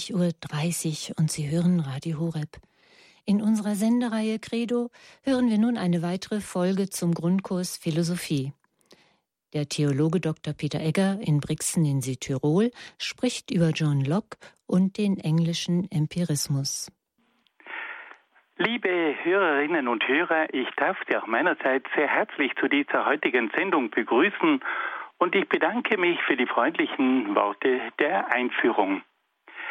Es ist 20.30 Uhr und Sie hören Radio Horeb. In unserer Sendereihe Credo hören wir nun eine weitere Folge zum Grundkurs Philosophie. Der Theologe Dr. Peter Egger in Brixen in Südtirol spricht über John Locke und den englischen Empirismus. Liebe Hörerinnen und Hörer, ich darf Sie auch meinerseits sehr herzlich zu dieser heutigen Sendung begrüßen und ich bedanke mich für die freundlichen Worte der Einführung.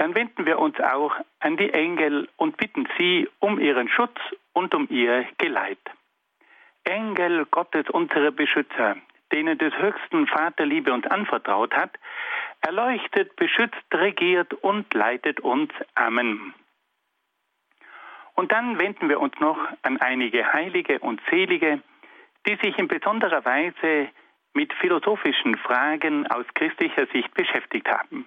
Dann wenden wir uns auch an die Engel und bitten sie um ihren Schutz und um ihr Geleit. Engel Gottes, unsere Beschützer, denen des höchsten Vaterliebe uns anvertraut hat, erleuchtet, beschützt, regiert und leitet uns. Amen. Und dann wenden wir uns noch an einige Heilige und Selige, die sich in besonderer Weise mit philosophischen Fragen aus christlicher Sicht beschäftigt haben.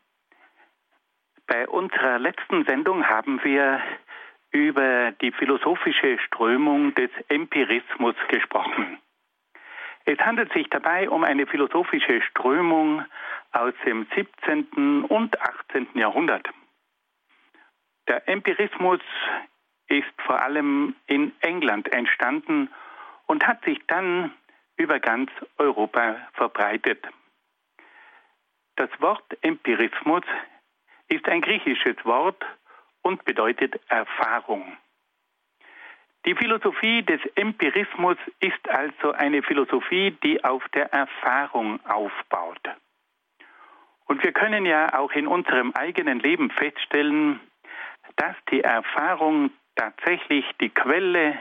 bei unserer letzten Sendung haben wir über die philosophische Strömung des Empirismus gesprochen. Es handelt sich dabei um eine philosophische Strömung aus dem 17. und 18. Jahrhundert. Der Empirismus ist vor allem in England entstanden und hat sich dann über ganz Europa verbreitet. Das Wort Empirismus ist ein griechisches Wort und bedeutet Erfahrung. Die Philosophie des Empirismus ist also eine Philosophie, die auf der Erfahrung aufbaut. Und wir können ja auch in unserem eigenen Leben feststellen, dass die Erfahrung tatsächlich die Quelle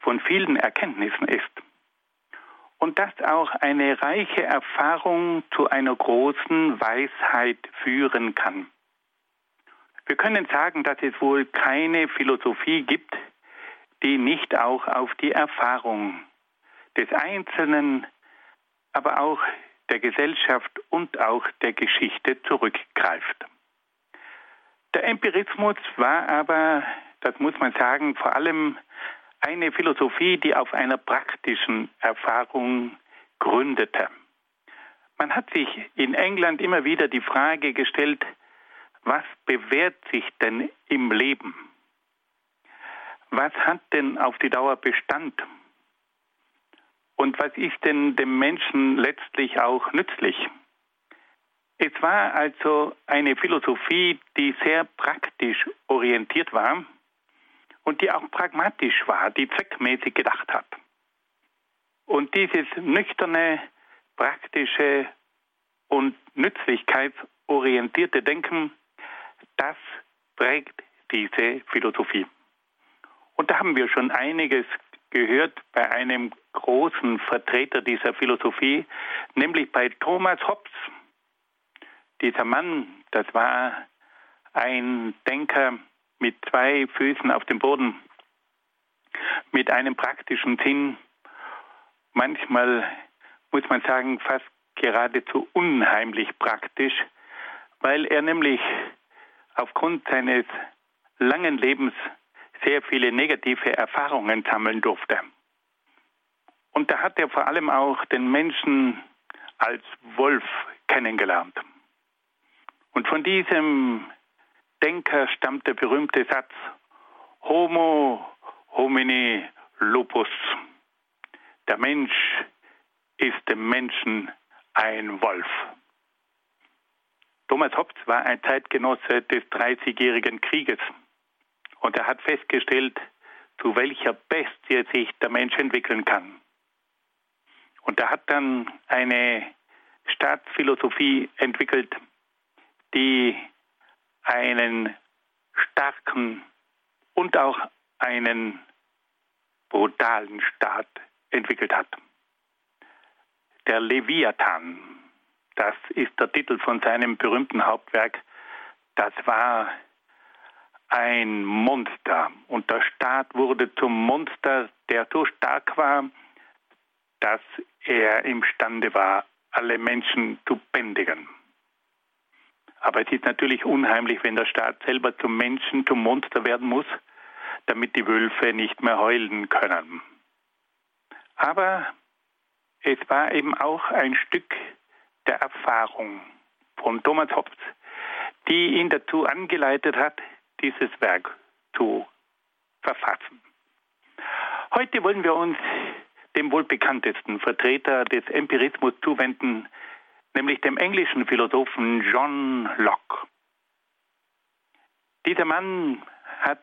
von vielen Erkenntnissen ist und dass auch eine reiche Erfahrung zu einer großen Weisheit führen kann. Wir können sagen, dass es wohl keine Philosophie gibt, die nicht auch auf die Erfahrung des Einzelnen, aber auch der Gesellschaft und auch der Geschichte zurückgreift. Der Empirismus war aber, das muss man sagen, vor allem eine Philosophie, die auf einer praktischen Erfahrung gründete. Man hat sich in England immer wieder die Frage gestellt, was bewährt sich denn im Leben? Was hat denn auf die Dauer Bestand? Und was ist denn dem Menschen letztlich auch nützlich? Es war also eine Philosophie, die sehr praktisch orientiert war und die auch pragmatisch war, die zweckmäßig gedacht hat. Und dieses nüchterne, praktische und nützlichkeitsorientierte Denken, das prägt diese Philosophie. Und da haben wir schon einiges gehört bei einem großen Vertreter dieser Philosophie, nämlich bei Thomas Hobbes. Dieser Mann, das war ein Denker, mit zwei Füßen auf dem Boden, mit einem praktischen Sinn, manchmal muss man sagen, fast geradezu unheimlich praktisch, weil er nämlich aufgrund seines langen Lebens sehr viele negative Erfahrungen sammeln durfte. Und da hat er vor allem auch den Menschen als Wolf kennengelernt. Und von diesem Denker stammt der berühmte Satz Homo homini lupus. Der Mensch ist dem Menschen ein Wolf. Thomas Hobbes war ein Zeitgenosse des Dreißigjährigen Krieges und er hat festgestellt, zu welcher Bestie sich der Mensch entwickeln kann. Und er hat dann eine Staatsphilosophie entwickelt, die einen starken und auch einen brutalen Staat entwickelt hat. Der Leviathan, das ist der Titel von seinem berühmten Hauptwerk, das war ein Monster. Und der Staat wurde zum Monster, der so stark war, dass er imstande war, alle Menschen zu bändigen. Aber es ist natürlich unheimlich, wenn der Staat selber zum Menschen, zum Monster werden muss, damit die Wölfe nicht mehr heulen können. Aber es war eben auch ein Stück der Erfahrung von Thomas Hobbes, die ihn dazu angeleitet hat, dieses Werk zu verfassen. Heute wollen wir uns dem wohl bekanntesten Vertreter des Empirismus zuwenden, nämlich dem englischen Philosophen John Locke. Dieser Mann hat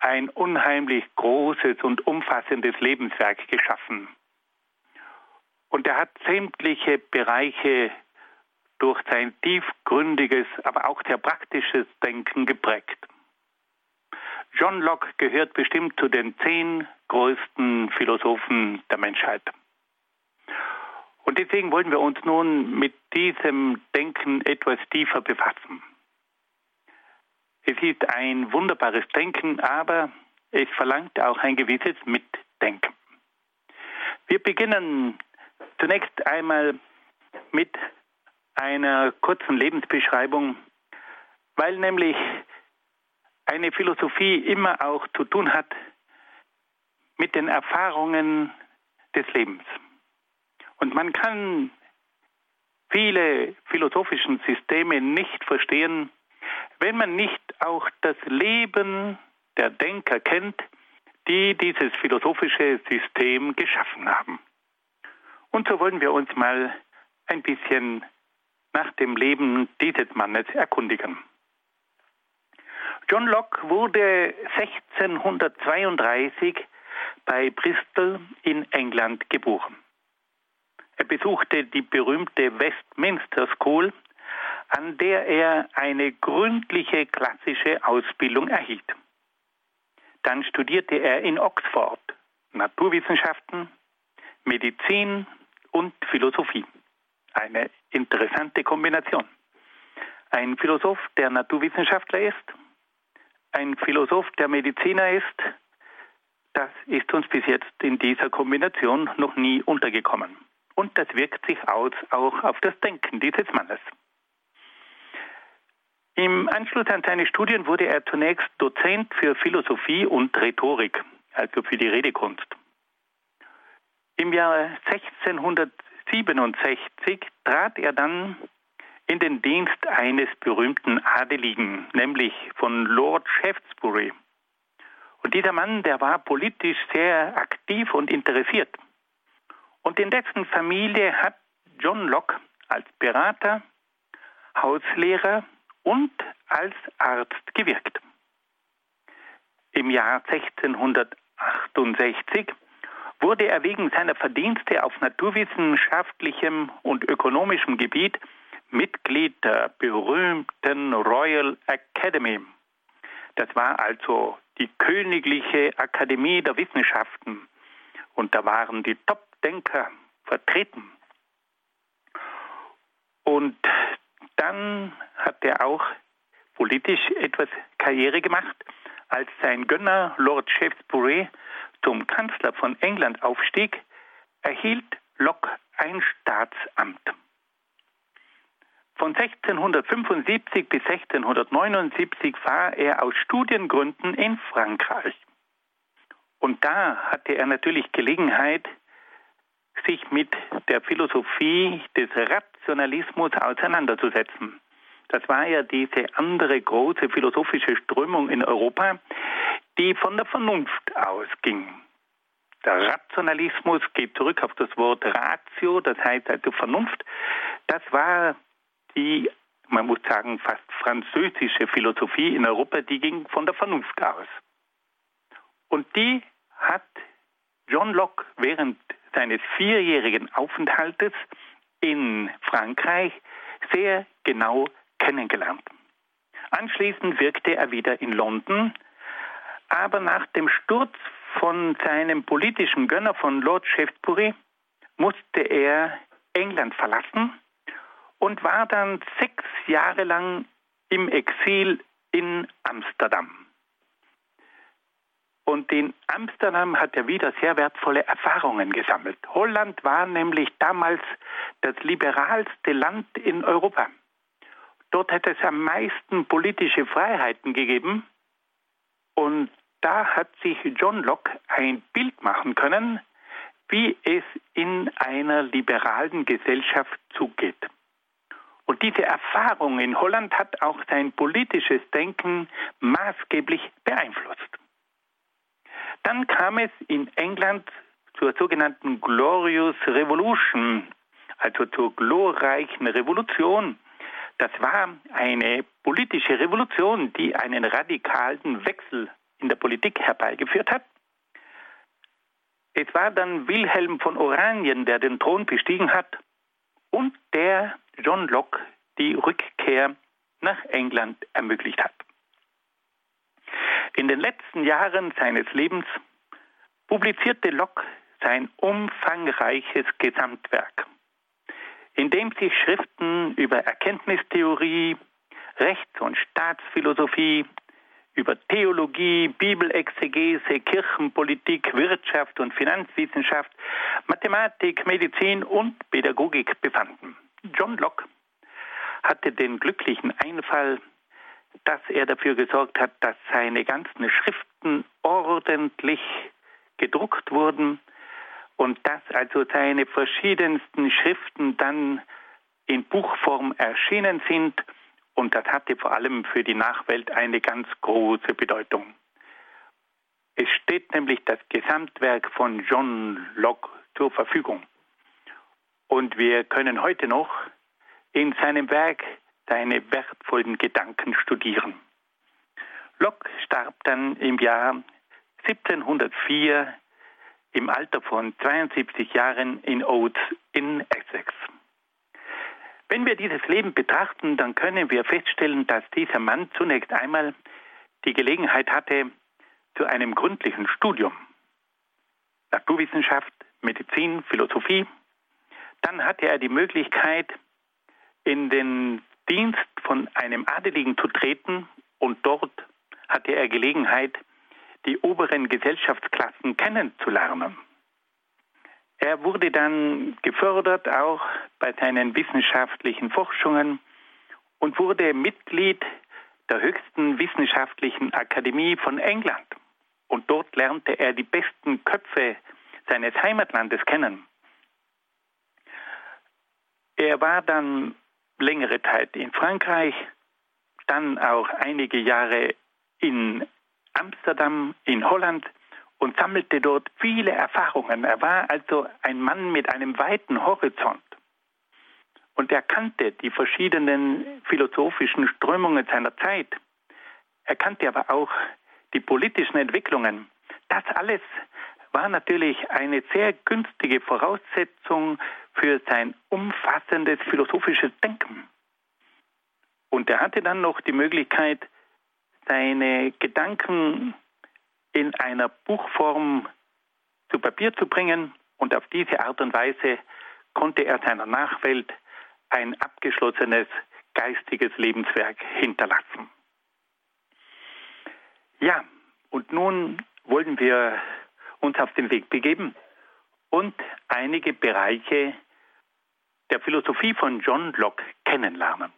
ein unheimlich großes und umfassendes Lebenswerk geschaffen. Und er hat sämtliche Bereiche durch sein tiefgründiges, aber auch sehr praktisches Denken geprägt. John Locke gehört bestimmt zu den zehn größten Philosophen der Menschheit. Und deswegen wollen wir uns nun mit diesem Denken etwas tiefer befassen. Es ist ein wunderbares Denken, aber es verlangt auch ein gewisses Mitdenken. Wir beginnen zunächst einmal mit einer kurzen Lebensbeschreibung, weil nämlich eine Philosophie immer auch zu tun hat mit den Erfahrungen des Lebens. Und man kann viele philosophischen Systeme nicht verstehen, wenn man nicht auch das Leben der Denker kennt, die dieses philosophische System geschaffen haben. Und so wollen wir uns mal ein bisschen nach dem Leben dieses Mannes erkundigen. John Locke wurde 1632 bei Bristol in England geboren. Er besuchte die berühmte Westminster School, an der er eine gründliche klassische Ausbildung erhielt. Dann studierte er in Oxford Naturwissenschaften, Medizin und Philosophie. Eine interessante Kombination. Ein Philosoph, der Naturwissenschaftler ist, ein Philosoph, der Mediziner ist, das ist uns bis jetzt in dieser Kombination noch nie untergekommen. Und das wirkt sich aus auch auf das Denken dieses Mannes. Im Anschluss an seine Studien wurde er zunächst Dozent für Philosophie und Rhetorik, also für die Redekunst. Im Jahr 1600 1967 trat er dann in den Dienst eines berühmten Adeligen, nämlich von Lord Shaftesbury. Und dieser Mann, der war politisch sehr aktiv und interessiert. Und in dessen Familie hat John Locke als Berater, Hauslehrer und als Arzt gewirkt. Im Jahr 1668 wurde er wegen seiner Verdienste auf naturwissenschaftlichem und ökonomischem Gebiet Mitglied der berühmten Royal Academy. Das war also die Königliche Akademie der Wissenschaften. Und da waren die Top-Denker vertreten. Und dann hat er auch politisch etwas Karriere gemacht, als sein Gönner Lord Shaftesbury zum Kanzler von England aufstieg, erhielt Locke ein Staatsamt. Von 1675 bis 1679 war er aus Studiengründen in Frankreich. Und da hatte er natürlich Gelegenheit, sich mit der Philosophie des Rationalismus auseinanderzusetzen. Das war ja diese andere große philosophische Strömung in Europa, die von der Vernunft ausging. Der Rationalismus geht zurück auf das Wort Ratio, das heißt also Vernunft. Das war die, man muss sagen, fast französische Philosophie in Europa, die ging von der Vernunft aus. Und die hat John Locke während seines vierjährigen Aufenthaltes in Frankreich sehr genau kennengelernt. Anschließend wirkte er wieder in London, aber nach dem Sturz von seinem politischen Gönner von Lord Shaftesbury musste er England verlassen und war dann sechs Jahre lang im Exil in Amsterdam. Und in Amsterdam hat er wieder sehr wertvolle Erfahrungen gesammelt. Holland war nämlich damals das liberalste Land in Europa. Dort hat es am meisten politische Freiheiten gegeben. Und da hat sich John Locke ein Bild machen können, wie es in einer liberalen Gesellschaft zugeht. Und diese Erfahrung in Holland hat auch sein politisches Denken maßgeblich beeinflusst. Dann kam es in England zur sogenannten Glorious Revolution, also zur glorreichen Revolution. Das war eine politische Revolution, die einen radikalen Wechsel in der Politik herbeigeführt hat. Es war dann Wilhelm von Oranien, der den Thron bestiegen hat und der John Locke die Rückkehr nach England ermöglicht hat. In den letzten Jahren seines Lebens publizierte Locke sein umfangreiches Gesamtwerk, in dem sich Schriften über Erkenntnistheorie, Rechts- und Staatsphilosophie, über Theologie, Bibelexegese, Kirchenpolitik, Wirtschaft und Finanzwissenschaft, Mathematik, Medizin und Pädagogik befanden. John Locke hatte den glücklichen Einfall, dass er dafür gesorgt hat, dass seine ganzen Schriften ordentlich gedruckt wurden und dass also seine verschiedensten Schriften dann in Buchform erschienen sind und das hatte vor allem für die Nachwelt eine ganz große Bedeutung. Es steht nämlich das Gesamtwerk von John Locke zur Verfügung. Und wir können heute noch in seinem Werk seine wertvollen Gedanken studieren. Locke starb dann im Jahr 1704 im Alter von 72 Jahren in Oates in Essex. Wenn wir dieses Leben betrachten, dann können wir feststellen, dass dieser Mann zunächst einmal die Gelegenheit hatte zu einem gründlichen Studium. Naturwissenschaft, Medizin, Philosophie. Dann hatte er die Möglichkeit, in den Dienst von einem Adeligen zu treten und dort hatte er Gelegenheit, die oberen Gesellschaftsklassen kennenzulernen. Er wurde dann gefördert auch bei seinen wissenschaftlichen Forschungen und wurde Mitglied der höchsten wissenschaftlichen Akademie von England. Und dort lernte er die besten Köpfe seines Heimatlandes kennen. Er war dann längere Zeit in Frankreich, dann auch einige Jahre in Amsterdam, in Holland und sammelte dort viele Erfahrungen. Er war also ein Mann mit einem weiten Horizont. Und er kannte die verschiedenen philosophischen Strömungen seiner Zeit. Er kannte aber auch die politischen Entwicklungen. Das alles war natürlich eine sehr günstige Voraussetzung für sein umfassendes philosophisches Denken. Und er hatte dann noch die Möglichkeit, seine Gedanken in einer Buchform zu Papier zu bringen und auf diese Art und Weise konnte er seiner Nachwelt ein abgeschlossenes geistiges Lebenswerk hinterlassen. Ja, und nun wollen wir uns auf den Weg begeben und einige Bereiche der Philosophie von John Locke kennenlernen.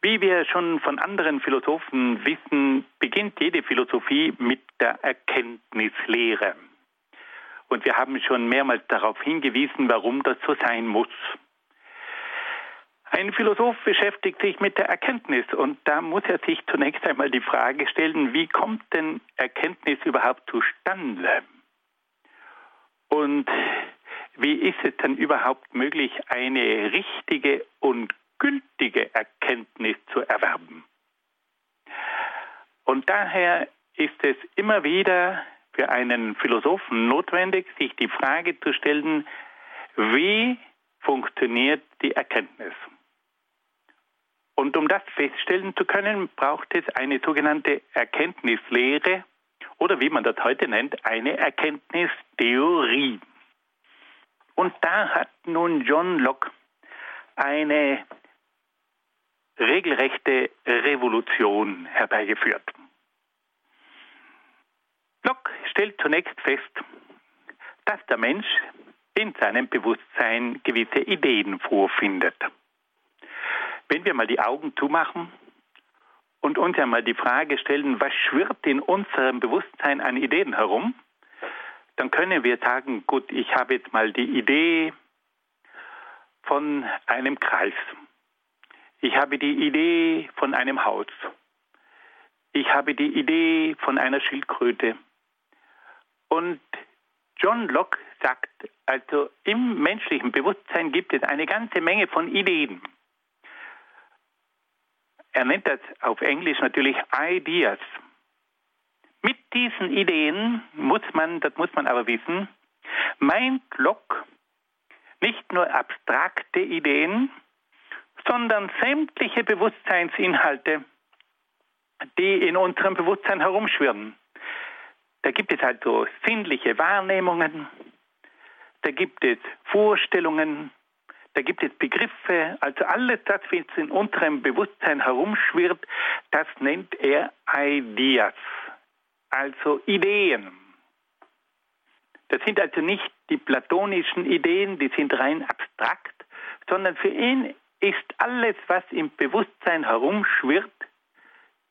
Wie wir schon von anderen Philosophen wissen, beginnt jede Philosophie mit der Erkenntnislehre. Und wir haben schon mehrmals darauf hingewiesen, warum das so sein muss. Ein Philosoph beschäftigt sich mit der Erkenntnis und da muss er sich zunächst einmal die Frage stellen, wie kommt denn Erkenntnis überhaupt zustande? Und wie ist es denn überhaupt möglich, eine richtige und gültige Erkenntnis zu erwerben? Und daher ist es immer wieder für einen Philosophen notwendig, sich die Frage zu stellen, wie funktioniert die Erkenntnis? Und um das feststellen zu können, braucht es eine sogenannte Erkenntnislehre oder wie man das heute nennt, eine Erkenntnistheorie. Und da hat nun John Locke eine regelrechte Revolution herbeigeführt. Locke stellt zunächst fest, dass der Mensch in seinem Bewusstsein gewisse Ideen vorfindet. Wenn wir mal die Augen zumachen und uns einmal die Frage stellen, was schwirrt in unserem Bewusstsein an Ideen herum, dann können wir sagen, gut, ich habe jetzt mal die Idee von einem Kreis. Ich habe die Idee von einem Haus. Ich habe die Idee von einer Schildkröte. Und John Locke sagt, also im menschlichen Bewusstsein gibt es eine ganze Menge von Ideen. Er nennt das auf Englisch natürlich Ideas. Mit diesen Ideen muss man, das muss man aber wissen, meint Locke nicht nur abstrakte Ideen, sondern sämtliche Bewusstseinsinhalte, die in unserem Bewusstsein herumschwirren. Da gibt es also sinnliche Wahrnehmungen, da gibt es Vorstellungen, da gibt es Begriffe, also alles das, was in unserem Bewusstsein herumschwirrt, das nennt er Ideas, also Ideen. Das sind also nicht die platonischen Ideen, die sind rein abstrakt, sondern für ihn ist alles, was im Bewusstsein herumschwirrt,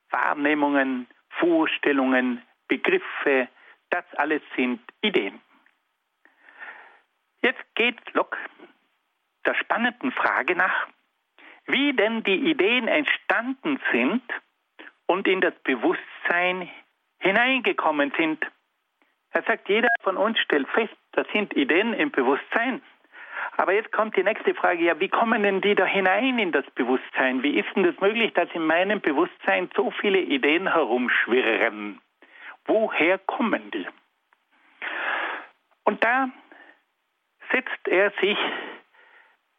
Wahrnehmungen, Vorstellungen, Begriffe, das alles sind Ideen. Jetzt geht Locke der spannenden Frage nach, wie denn die Ideen entstanden sind und in das Bewusstsein hineingekommen sind. Er sagt, jeder von uns stellt fest, das sind Ideen im Bewusstsein. Aber jetzt kommt die nächste Frage, ja, wie kommen denn die da hinein in das Bewusstsein? Wie ist denn das möglich, dass in meinem Bewusstsein so viele Ideen herumschwirren? Woher kommen die? Und da setzt er sich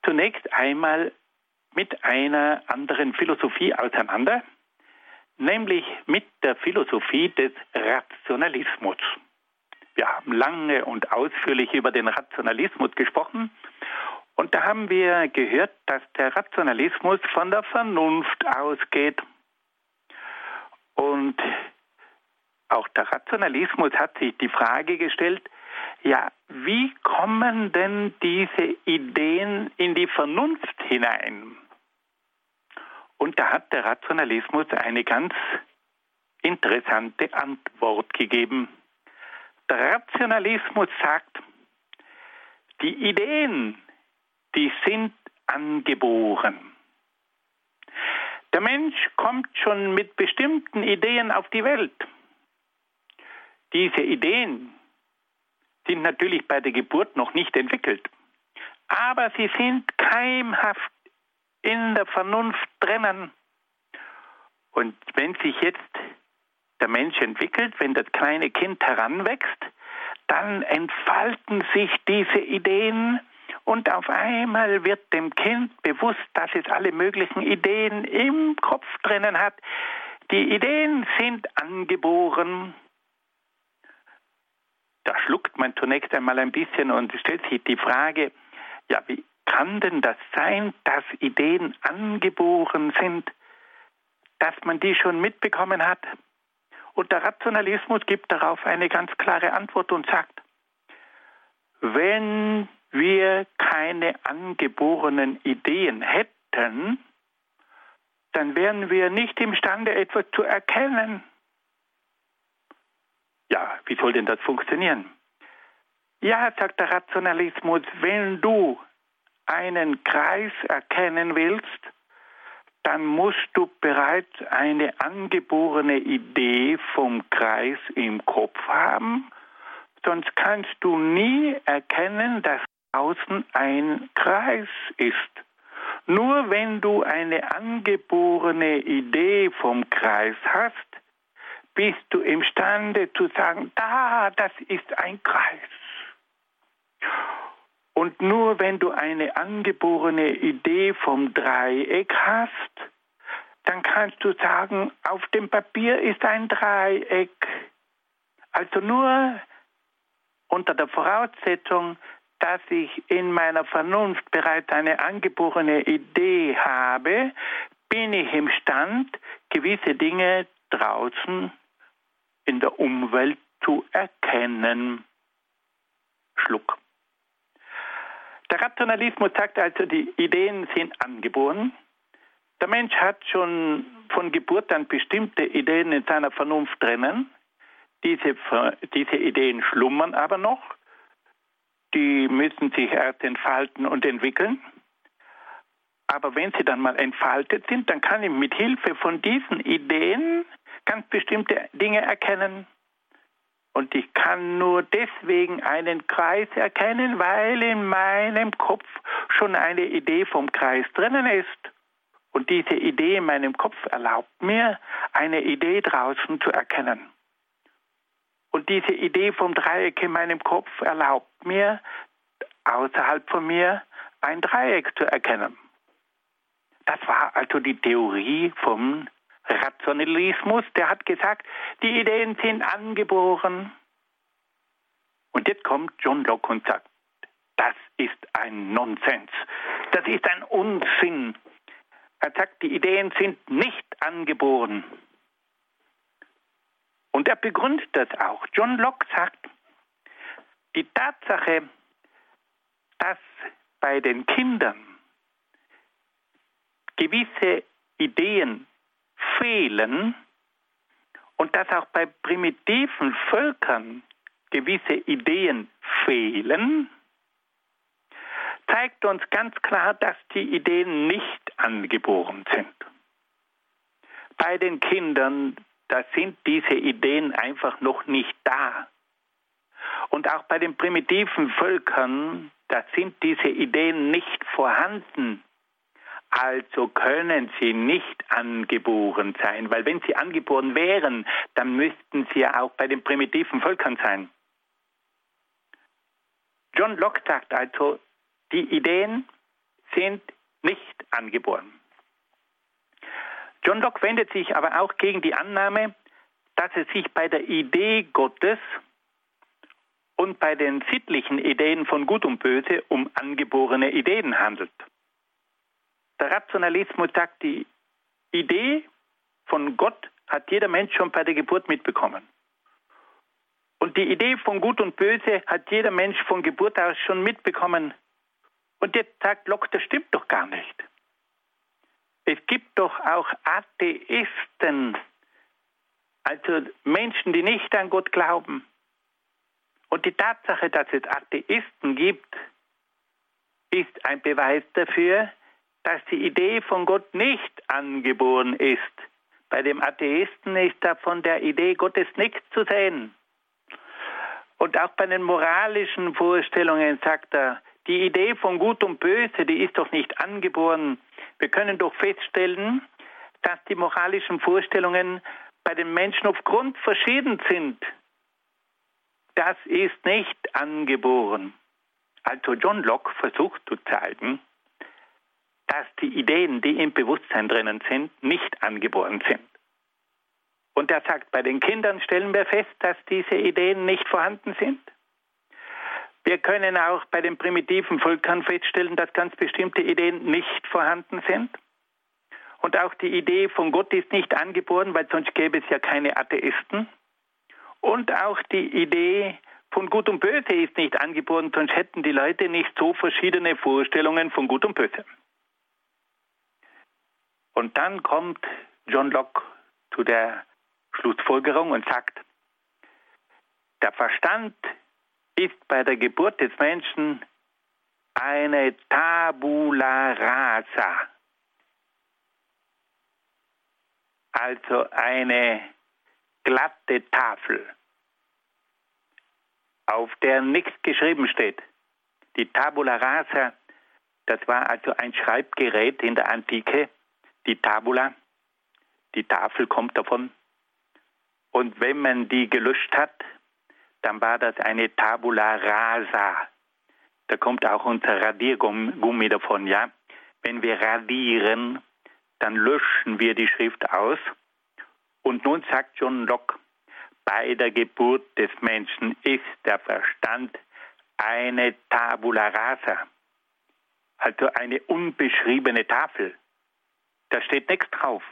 zunächst einmal mit einer anderen Philosophie auseinander, nämlich mit der Philosophie des Rationalismus. Wir haben lange und ausführlich über den Rationalismus gesprochen und da haben wir gehört, dass der Rationalismus von der Vernunft ausgeht. Und auch der Rationalismus hat sich die Frage gestellt, ja, wie kommen denn diese Ideen in die Vernunft hinein? Und da hat der Rationalismus eine ganz interessante Antwort gegeben. Der Rationalismus sagt, die Ideen, die sind angeboren. Der Mensch kommt schon mit bestimmten Ideen auf die Welt. Diese Ideen, sind natürlich bei der Geburt noch nicht entwickelt. Aber sie sind keimhaft in der Vernunft drinnen. Und wenn sich jetzt der Mensch entwickelt, wenn das kleine Kind heranwächst, dann entfalten sich diese Ideen und auf einmal wird dem Kind bewusst, dass es alle möglichen Ideen im Kopf drinnen hat. Die Ideen sind angeboren da schluckt man zunächst einmal ein bisschen und stellt sich die Frage, ja, wie kann denn das sein, dass Ideen angeboren sind, dass man die schon mitbekommen hat? Und der Rationalismus gibt darauf eine ganz klare Antwort und sagt, wenn wir keine angeborenen Ideen hätten, dann wären wir nicht imstande, etwas zu erkennen. Ja, wie soll denn das funktionieren? Ja, sagt der Rationalismus, wenn du einen Kreis erkennen willst, dann musst du bereits eine angeborene Idee vom Kreis im Kopf haben, sonst kannst du nie erkennen, dass außen ein Kreis ist. Nur wenn du eine angeborene Idee vom Kreis hast, bist du imstande zu sagen, da, das ist ein Kreis. Und nur wenn du eine angeborene Idee vom Dreieck hast, dann kannst du sagen, auf dem Papier ist ein Dreieck. Also nur unter der Voraussetzung, dass ich in meiner Vernunft bereits eine angeborene Idee habe, bin ich imstand, gewisse Dinge draußen in der Umwelt zu erkennen. Schluck. Der Rationalismus sagt also, die Ideen sind angeboren. Der Mensch hat schon von Geburt an bestimmte Ideen in seiner Vernunft drinnen. Diese, diese Ideen schlummern aber noch. Die müssen sich erst entfalten und entwickeln. Aber wenn sie dann mal entfaltet sind, dann kann ich mit Hilfe von diesen Ideen ganz bestimmte Dinge erkennen. Und ich kann nur deswegen einen Kreis erkennen, weil in meinem Kopf schon eine Idee vom Kreis drinnen ist. Und diese Idee in meinem Kopf erlaubt mir, eine Idee draußen zu erkennen. Und diese Idee vom Dreieck in meinem Kopf erlaubt mir, außerhalb von mir ein Dreieck zu erkennen. Das war also die Theorie vom Rationalismus, der hat gesagt, die Ideen sind angeboren. Und jetzt kommt John Locke und sagt, das ist ein Nonsens, das ist ein Unsinn. Er sagt, die Ideen sind nicht angeboren. Und er begründet das auch. John Locke sagt, die Tatsache, dass bei den Kindern gewisse Ideen fehlen und dass auch bei primitiven Völkern gewisse Ideen fehlen, zeigt uns ganz klar, dass die Ideen nicht angeboren sind. Bei den Kindern, da sind diese Ideen einfach noch nicht da. Und auch bei den primitiven Völkern, da sind diese Ideen nicht vorhanden. Also können sie nicht angeboren sein, weil wenn sie angeboren wären, dann müssten sie ja auch bei den primitiven Völkern sein. John Locke sagt also, die Ideen sind nicht angeboren. John Locke wendet sich aber auch gegen die Annahme, dass es sich bei der Idee Gottes und bei den sittlichen Ideen von Gut und Böse um angeborene Ideen handelt. Der Rationalismus sagt, die Idee von Gott hat jeder Mensch schon bei der Geburt mitbekommen. Und die Idee von Gut und Böse hat jeder Mensch von Geburt aus schon mitbekommen. Und jetzt sagt Locke, das stimmt doch gar nicht. Es gibt doch auch Atheisten, also Menschen, die nicht an Gott glauben. Und die Tatsache, dass es Atheisten gibt, ist ein Beweis dafür, dass die Idee von Gott nicht angeboren ist. Bei dem Atheisten ist da von der Idee Gottes nichts zu sehen. Und auch bei den moralischen Vorstellungen sagt er, die Idee von Gut und Böse, die ist doch nicht angeboren. Wir können doch feststellen, dass die moralischen Vorstellungen bei den Menschen aufgrund verschieden sind. Das ist nicht angeboren. Also John Locke versucht zu zeigen, dass die Ideen, die im Bewusstsein drinnen sind, nicht angeboren sind. Und er sagt, bei den Kindern stellen wir fest, dass diese Ideen nicht vorhanden sind. Wir können auch bei den primitiven Völkern feststellen, dass ganz bestimmte Ideen nicht vorhanden sind. Und auch die Idee von Gott ist nicht angeboren, weil sonst gäbe es ja keine Atheisten. Und auch die Idee von Gut und Böse ist nicht angeboren, sonst hätten die Leute nicht so verschiedene Vorstellungen von Gut und Böse. Und dann kommt John Locke zu der Schlussfolgerung und sagt, der Verstand ist bei der Geburt des Menschen eine Tabula rasa, also eine glatte Tafel, auf der nichts geschrieben steht. Die Tabula rasa, das war also ein Schreibgerät in der Antike, die Tabula, die Tafel kommt davon. Und wenn man die gelöscht hat, dann war das eine Tabula rasa. Da kommt auch unser Radiergummi davon, ja. Wenn wir radieren, dann löschen wir die Schrift aus. Und nun sagt John Locke, bei der Geburt des Menschen ist der Verstand eine Tabula rasa, also eine unbeschriebene Tafel. Da steht nichts drauf.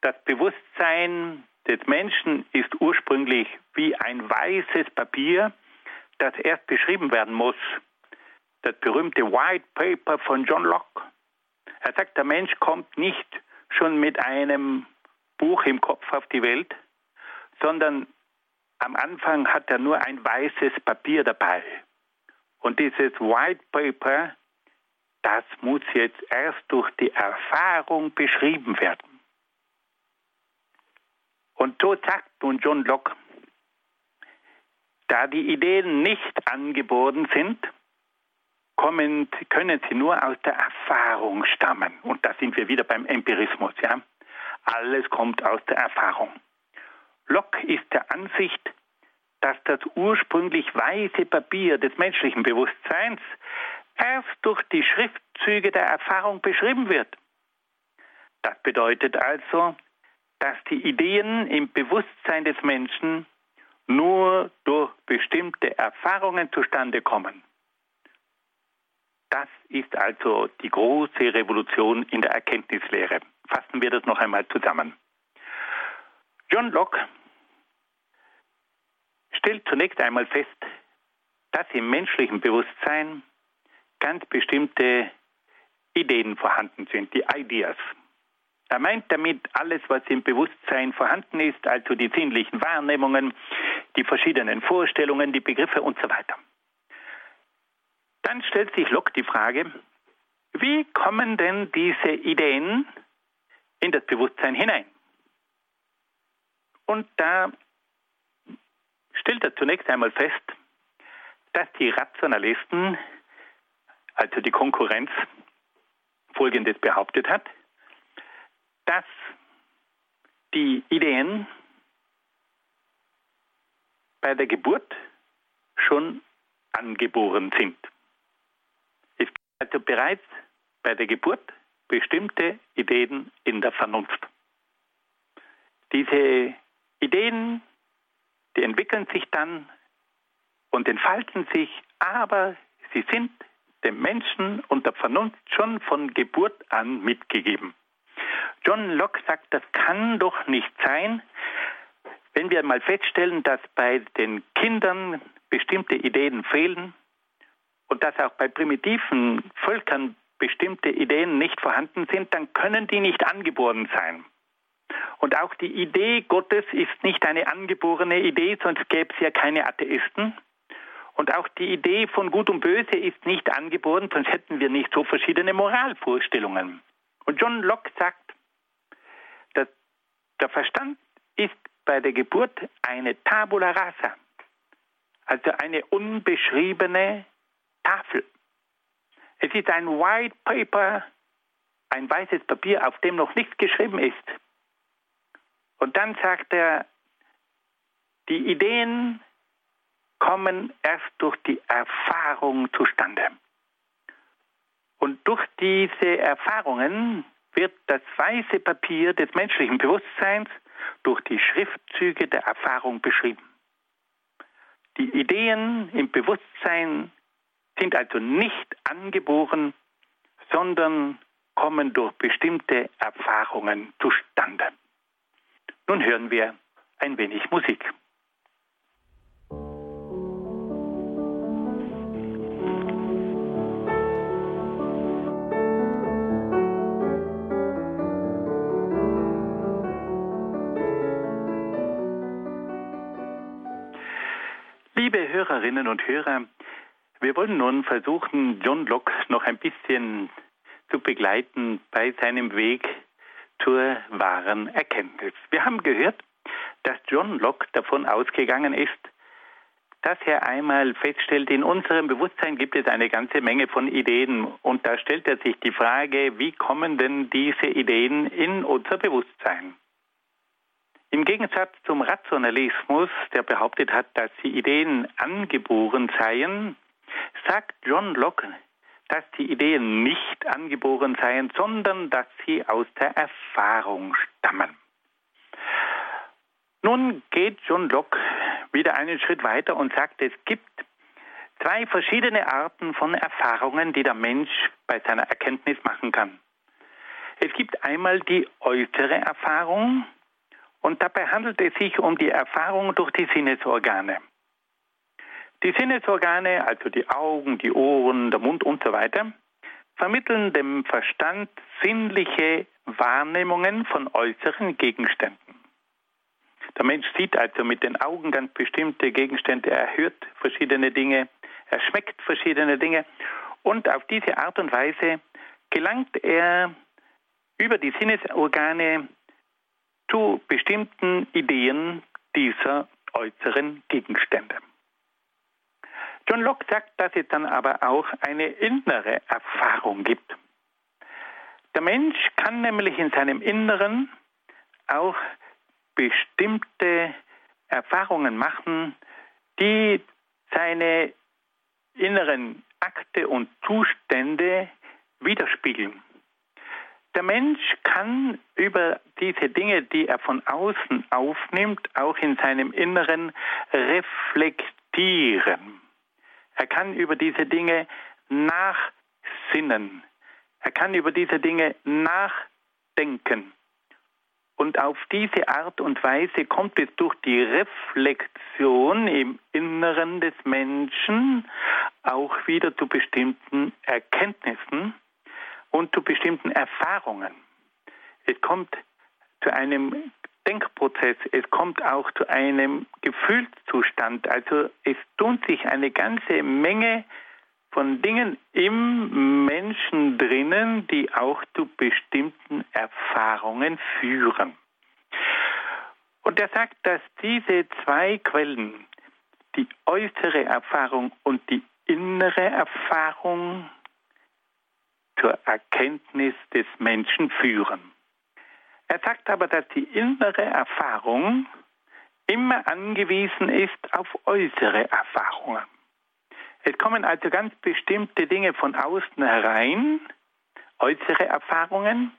Das Bewusstsein des Menschen ist ursprünglich wie ein weißes Papier, das erst beschrieben werden muss. Das berühmte White Paper von John Locke. Er sagt, der Mensch kommt nicht schon mit einem Buch im Kopf auf die Welt, sondern am Anfang hat er nur ein weißes Papier dabei. Und dieses White Paper, das muss jetzt erst durch die Erfahrung beschrieben werden. Und so sagt nun John Locke, da die Ideen nicht angeboren sind, kommen, können sie nur aus der Erfahrung stammen. Und da sind wir wieder beim Empirismus. Ja? Alles kommt aus der Erfahrung. Locke ist der Ansicht, dass das ursprünglich weiße Papier des menschlichen Bewusstseins erst durch die Schriftzüge der Erfahrung beschrieben wird. Das bedeutet also, dass die Ideen im Bewusstsein des Menschen nur durch bestimmte Erfahrungen zustande kommen. Das ist also die große Revolution in der Erkenntnislehre. Fassen wir das noch einmal zusammen. John Locke stellt zunächst einmal fest, dass im menschlichen Bewusstsein ganz bestimmte Ideen vorhanden sind, die Ideas. Er meint damit alles, was im Bewusstsein vorhanden ist, also die sinnlichen Wahrnehmungen, die verschiedenen Vorstellungen, die Begriffe und so weiter. Dann stellt sich Locke die Frage, wie kommen denn diese Ideen in das Bewusstsein hinein? Und da stellt er zunächst einmal fest, dass die Rationalisten, also die Konkurrenz, Folgendes behauptet hat dass die Ideen bei der Geburt schon angeboren sind. Es gibt also bereits bei der Geburt bestimmte Ideen in der Vernunft. Diese Ideen, die entwickeln sich dann und entfalten sich, aber sie sind dem Menschen und der Vernunft schon von Geburt an mitgegeben. John Locke sagt, das kann doch nicht sein, wenn wir mal feststellen, dass bei den Kindern bestimmte Ideen fehlen und dass auch bei primitiven Völkern bestimmte Ideen nicht vorhanden sind, dann können die nicht angeboren sein. Und auch die Idee Gottes ist nicht eine angeborene Idee, sonst gäbe es ja keine Atheisten. Und auch die Idee von Gut und Böse ist nicht angeboren, sonst hätten wir nicht so verschiedene Moralvorstellungen. Und John Locke sagt, der Verstand ist bei der Geburt eine Tabula rasa, also eine unbeschriebene Tafel. Es ist ein White Paper, ein weißes Papier, auf dem noch nichts geschrieben ist. Und dann sagt er, die Ideen kommen erst durch die Erfahrung zustande. Und durch diese Erfahrungen wird das weiße Papier des menschlichen Bewusstseins durch die Schriftzüge der Erfahrung beschrieben. Die Ideen im Bewusstsein sind also nicht angeboren, sondern kommen durch bestimmte Erfahrungen zustande. Nun hören wir ein wenig Musik. Liebe Hörerinnen und Hörer, wir wollen nun versuchen, John Locke noch ein bisschen zu begleiten bei seinem Weg zur wahren Erkenntnis. Wir haben gehört, dass John Locke davon ausgegangen ist, dass er einmal feststellt, in unserem Bewusstsein gibt es eine ganze Menge von Ideen und da stellt er sich die Frage, wie kommen denn diese Ideen in unser Bewusstsein? Im Gegensatz zum Rationalismus, der behauptet hat, dass die Ideen angeboren seien, sagt John Locke, dass die Ideen nicht angeboren seien, sondern dass sie aus der Erfahrung stammen. Nun geht John Locke wieder einen Schritt weiter und sagt, es gibt zwei verschiedene Arten von Erfahrungen, die der Mensch bei seiner Erkenntnis machen kann. Es gibt einmal die äußere Erfahrung und dabei handelt es sich um die Erfahrung durch die Sinnesorgane. Die Sinnesorgane, also die Augen, die Ohren, der Mund und so weiter, vermitteln dem Verstand sinnliche Wahrnehmungen von äußeren Gegenständen. Der Mensch sieht also mit den Augen ganz bestimmte Gegenstände, er hört verschiedene Dinge, er schmeckt verschiedene Dinge und auf diese Art und Weise gelangt er über die Sinnesorgane zu bestimmten Ideen dieser äußeren Gegenstände. John Locke sagt, dass es dann aber auch eine innere Erfahrung gibt. Der Mensch kann nämlich in seinem Inneren auch bestimmte Erfahrungen machen, die seine inneren Akte und Zustände widerspiegeln. Der Mensch kann über diese Dinge, die er von außen aufnimmt, auch in seinem Inneren reflektieren. Er kann über diese Dinge nachsinnen. Er kann über diese Dinge nachdenken. Und auf diese Art und Weise kommt es durch die Reflexion im Inneren des Menschen auch wieder zu bestimmten Erkenntnissen und zu bestimmten Erfahrungen. Es kommt zu einem Denkprozess, es kommt auch zu einem Gefühlszustand. Also es tun sich eine ganze Menge von Dingen im Menschen drinnen, die auch zu bestimmten Erfahrungen führen. Und er sagt, dass diese zwei Quellen, die äußere Erfahrung und die innere Erfahrung, zur Erkenntnis des Menschen führen. Er sagt aber, dass die innere Erfahrung immer angewiesen ist auf äußere Erfahrungen. Es kommen also ganz bestimmte Dinge von außen herein, äußere Erfahrungen,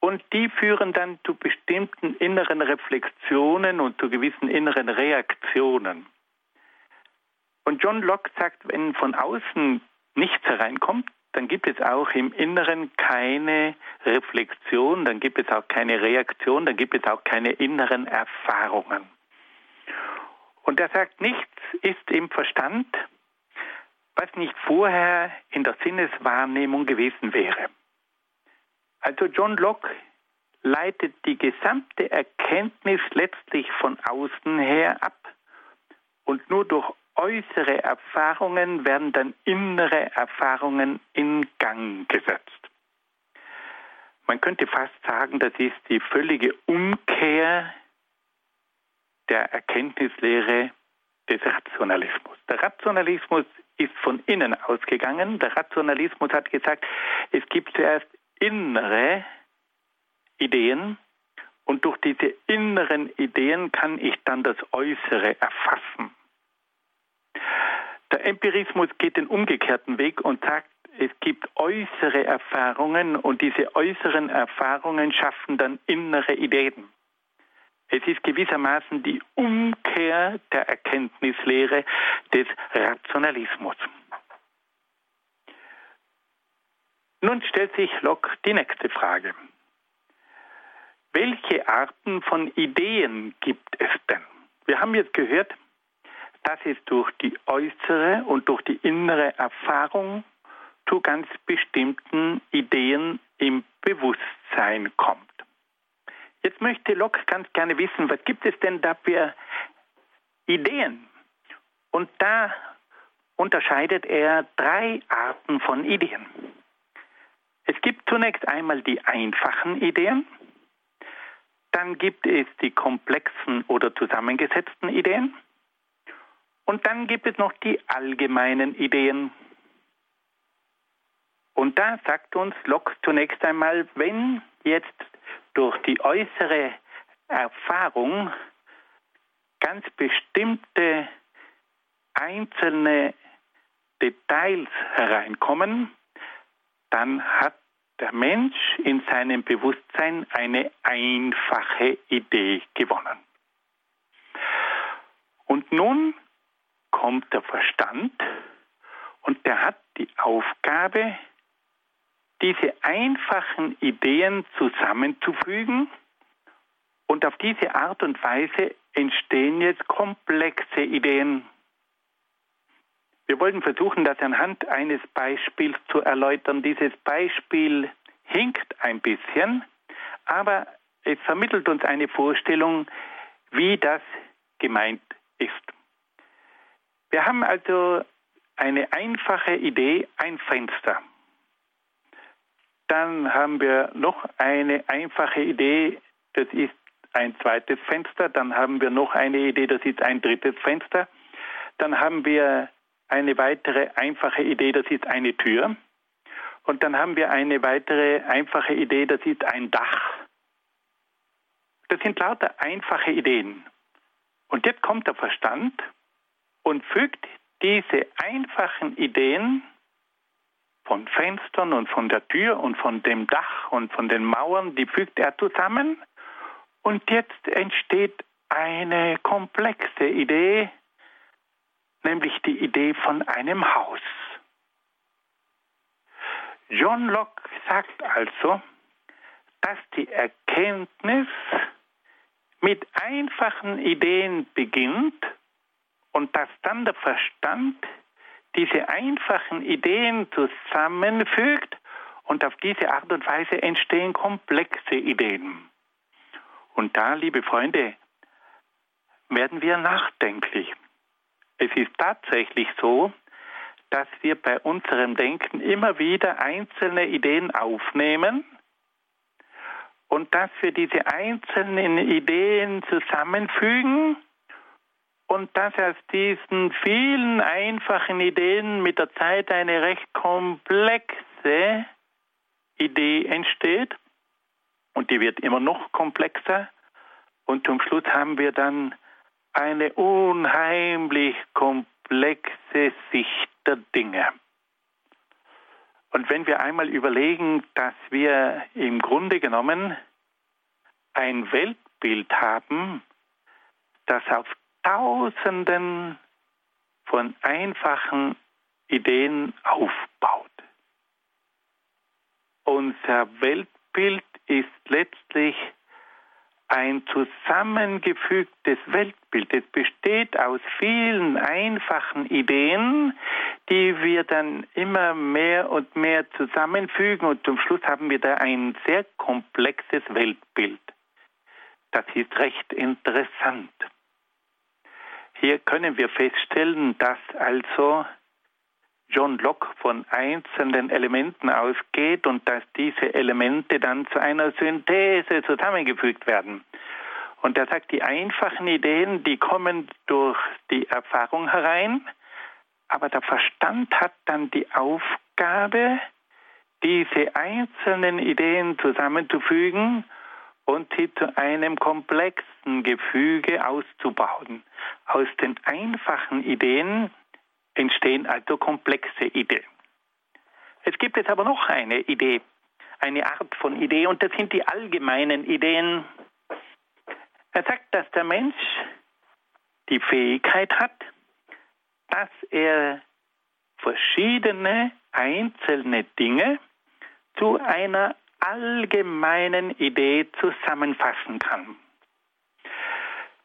und die führen dann zu bestimmten inneren Reflexionen und zu gewissen inneren Reaktionen. Und John Locke sagt, wenn von außen nichts hereinkommt, dann gibt es auch im Inneren keine Reflexion, dann gibt es auch keine Reaktion, dann gibt es auch keine inneren Erfahrungen. Und er sagt, nichts ist im Verstand, was nicht vorher in der Sinneswahrnehmung gewesen wäre. Also John Locke leitet die gesamte Erkenntnis letztlich von außen her ab und nur durch äußere Erfahrungen werden dann innere Erfahrungen in Gang gesetzt. Man könnte fast sagen, das ist die völlige Umkehr der Erkenntnislehre des Rationalismus. Der Rationalismus ist von innen ausgegangen. Der Rationalismus hat gesagt, es gibt zuerst innere Ideen und durch diese inneren Ideen kann ich dann das Äußere erfassen. Der Empirismus geht den umgekehrten Weg und sagt, es gibt äußere Erfahrungen und diese äußeren Erfahrungen schaffen dann innere Ideen. Es ist gewissermaßen die Umkehr der Erkenntnislehre des Rationalismus. Nun stellt sich Locke die nächste Frage. Welche Arten von Ideen gibt es denn? Wir haben jetzt gehört, dass es durch die äußere und durch die innere Erfahrung zu ganz bestimmten Ideen im Bewusstsein kommt. Jetzt möchte Locke ganz gerne wissen, was gibt es denn da für Ideen? Und da unterscheidet er drei Arten von Ideen. Es gibt zunächst einmal die einfachen Ideen, dann gibt es die komplexen oder zusammengesetzten Ideen und dann gibt es noch die allgemeinen Ideen. Und da sagt uns Locke zunächst einmal, wenn jetzt durch die äußere Erfahrung ganz bestimmte einzelne Details hereinkommen, dann hat der Mensch in seinem Bewusstsein eine einfache Idee gewonnen. Und nun kommt der Verstand und der hat die Aufgabe, diese einfachen Ideen zusammenzufügen und auf diese Art und Weise entstehen jetzt komplexe Ideen. Wir wollten versuchen, das anhand eines Beispiels zu erläutern. Dieses Beispiel hinkt ein bisschen, aber es vermittelt uns eine Vorstellung, wie das gemeint ist. Wir haben also eine einfache Idee, ein Fenster. Dann haben wir noch eine einfache Idee, das ist ein zweites Fenster. Dann haben wir noch eine Idee, das ist ein drittes Fenster. Dann haben wir eine weitere einfache Idee, das ist eine Tür. Und dann haben wir eine weitere einfache Idee, das ist ein Dach. Das sind lauter einfache Ideen. Und jetzt kommt der Verstand und fügt diese einfachen Ideen von Fenstern und von der Tür und von dem Dach und von den Mauern, die fügt er zusammen und jetzt entsteht eine komplexe Idee, nämlich die Idee von einem Haus. John Locke sagt also, dass die Erkenntnis mit einfachen Ideen beginnt und dass dann der Verstand diese einfachen Ideen zusammenfügt und auf diese Art und Weise entstehen komplexe Ideen. Und da, liebe Freunde, werden wir nachdenklich. Es ist tatsächlich so, dass wir bei unserem Denken immer wieder einzelne Ideen aufnehmen und dass wir diese einzelnen Ideen zusammenfügen und dass aus diesen vielen einfachen Ideen mit der Zeit eine recht komplexe Idee entsteht und die wird immer noch komplexer und zum Schluss haben wir dann eine unheimlich komplexe Sicht der Dinge. Und wenn wir einmal überlegen, dass wir im Grunde genommen ein Weltbild haben, das auf Tausenden von einfachen Ideen aufbaut. Unser Weltbild ist letztlich ein zusammengefügtes Weltbild. Es besteht aus vielen einfachen Ideen, die wir dann immer mehr und mehr zusammenfügen und zum Schluss haben wir da ein sehr komplexes Weltbild. Das ist recht interessant. Hier können wir feststellen, dass also John Locke von einzelnen Elementen ausgeht und dass diese Elemente dann zu einer Synthese zusammengefügt werden. Und er sagt, die einfachen Ideen, die kommen durch die Erfahrung herein, aber der Verstand hat dann die Aufgabe, diese einzelnen Ideen zusammenzufügen und sie zu einem komplexen Gefüge auszubauen. Aus den einfachen Ideen entstehen also komplexe Ideen. Es gibt jetzt aber noch eine Idee, eine Art von Idee, und das sind die allgemeinen Ideen. Er sagt, dass der Mensch die Fähigkeit hat, dass er verschiedene einzelne Dinge zu einer allgemeinen Idee zusammenfassen kann.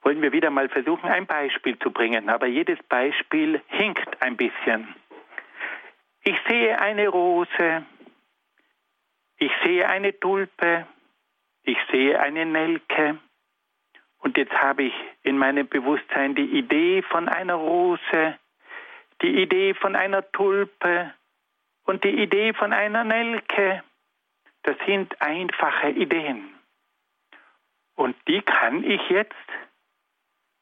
Wollen wir wieder mal versuchen, ein Beispiel zu bringen, aber jedes Beispiel hinkt ein bisschen. Ich sehe eine Rose, ich sehe eine Tulpe, ich sehe eine Nelke Und jetzt habe ich in meinem Bewusstsein die Idee von einer Rose, die Idee von einer Tulpe und die Idee von einer Nelke. Das sind einfache Ideen. Und die kann ich jetzt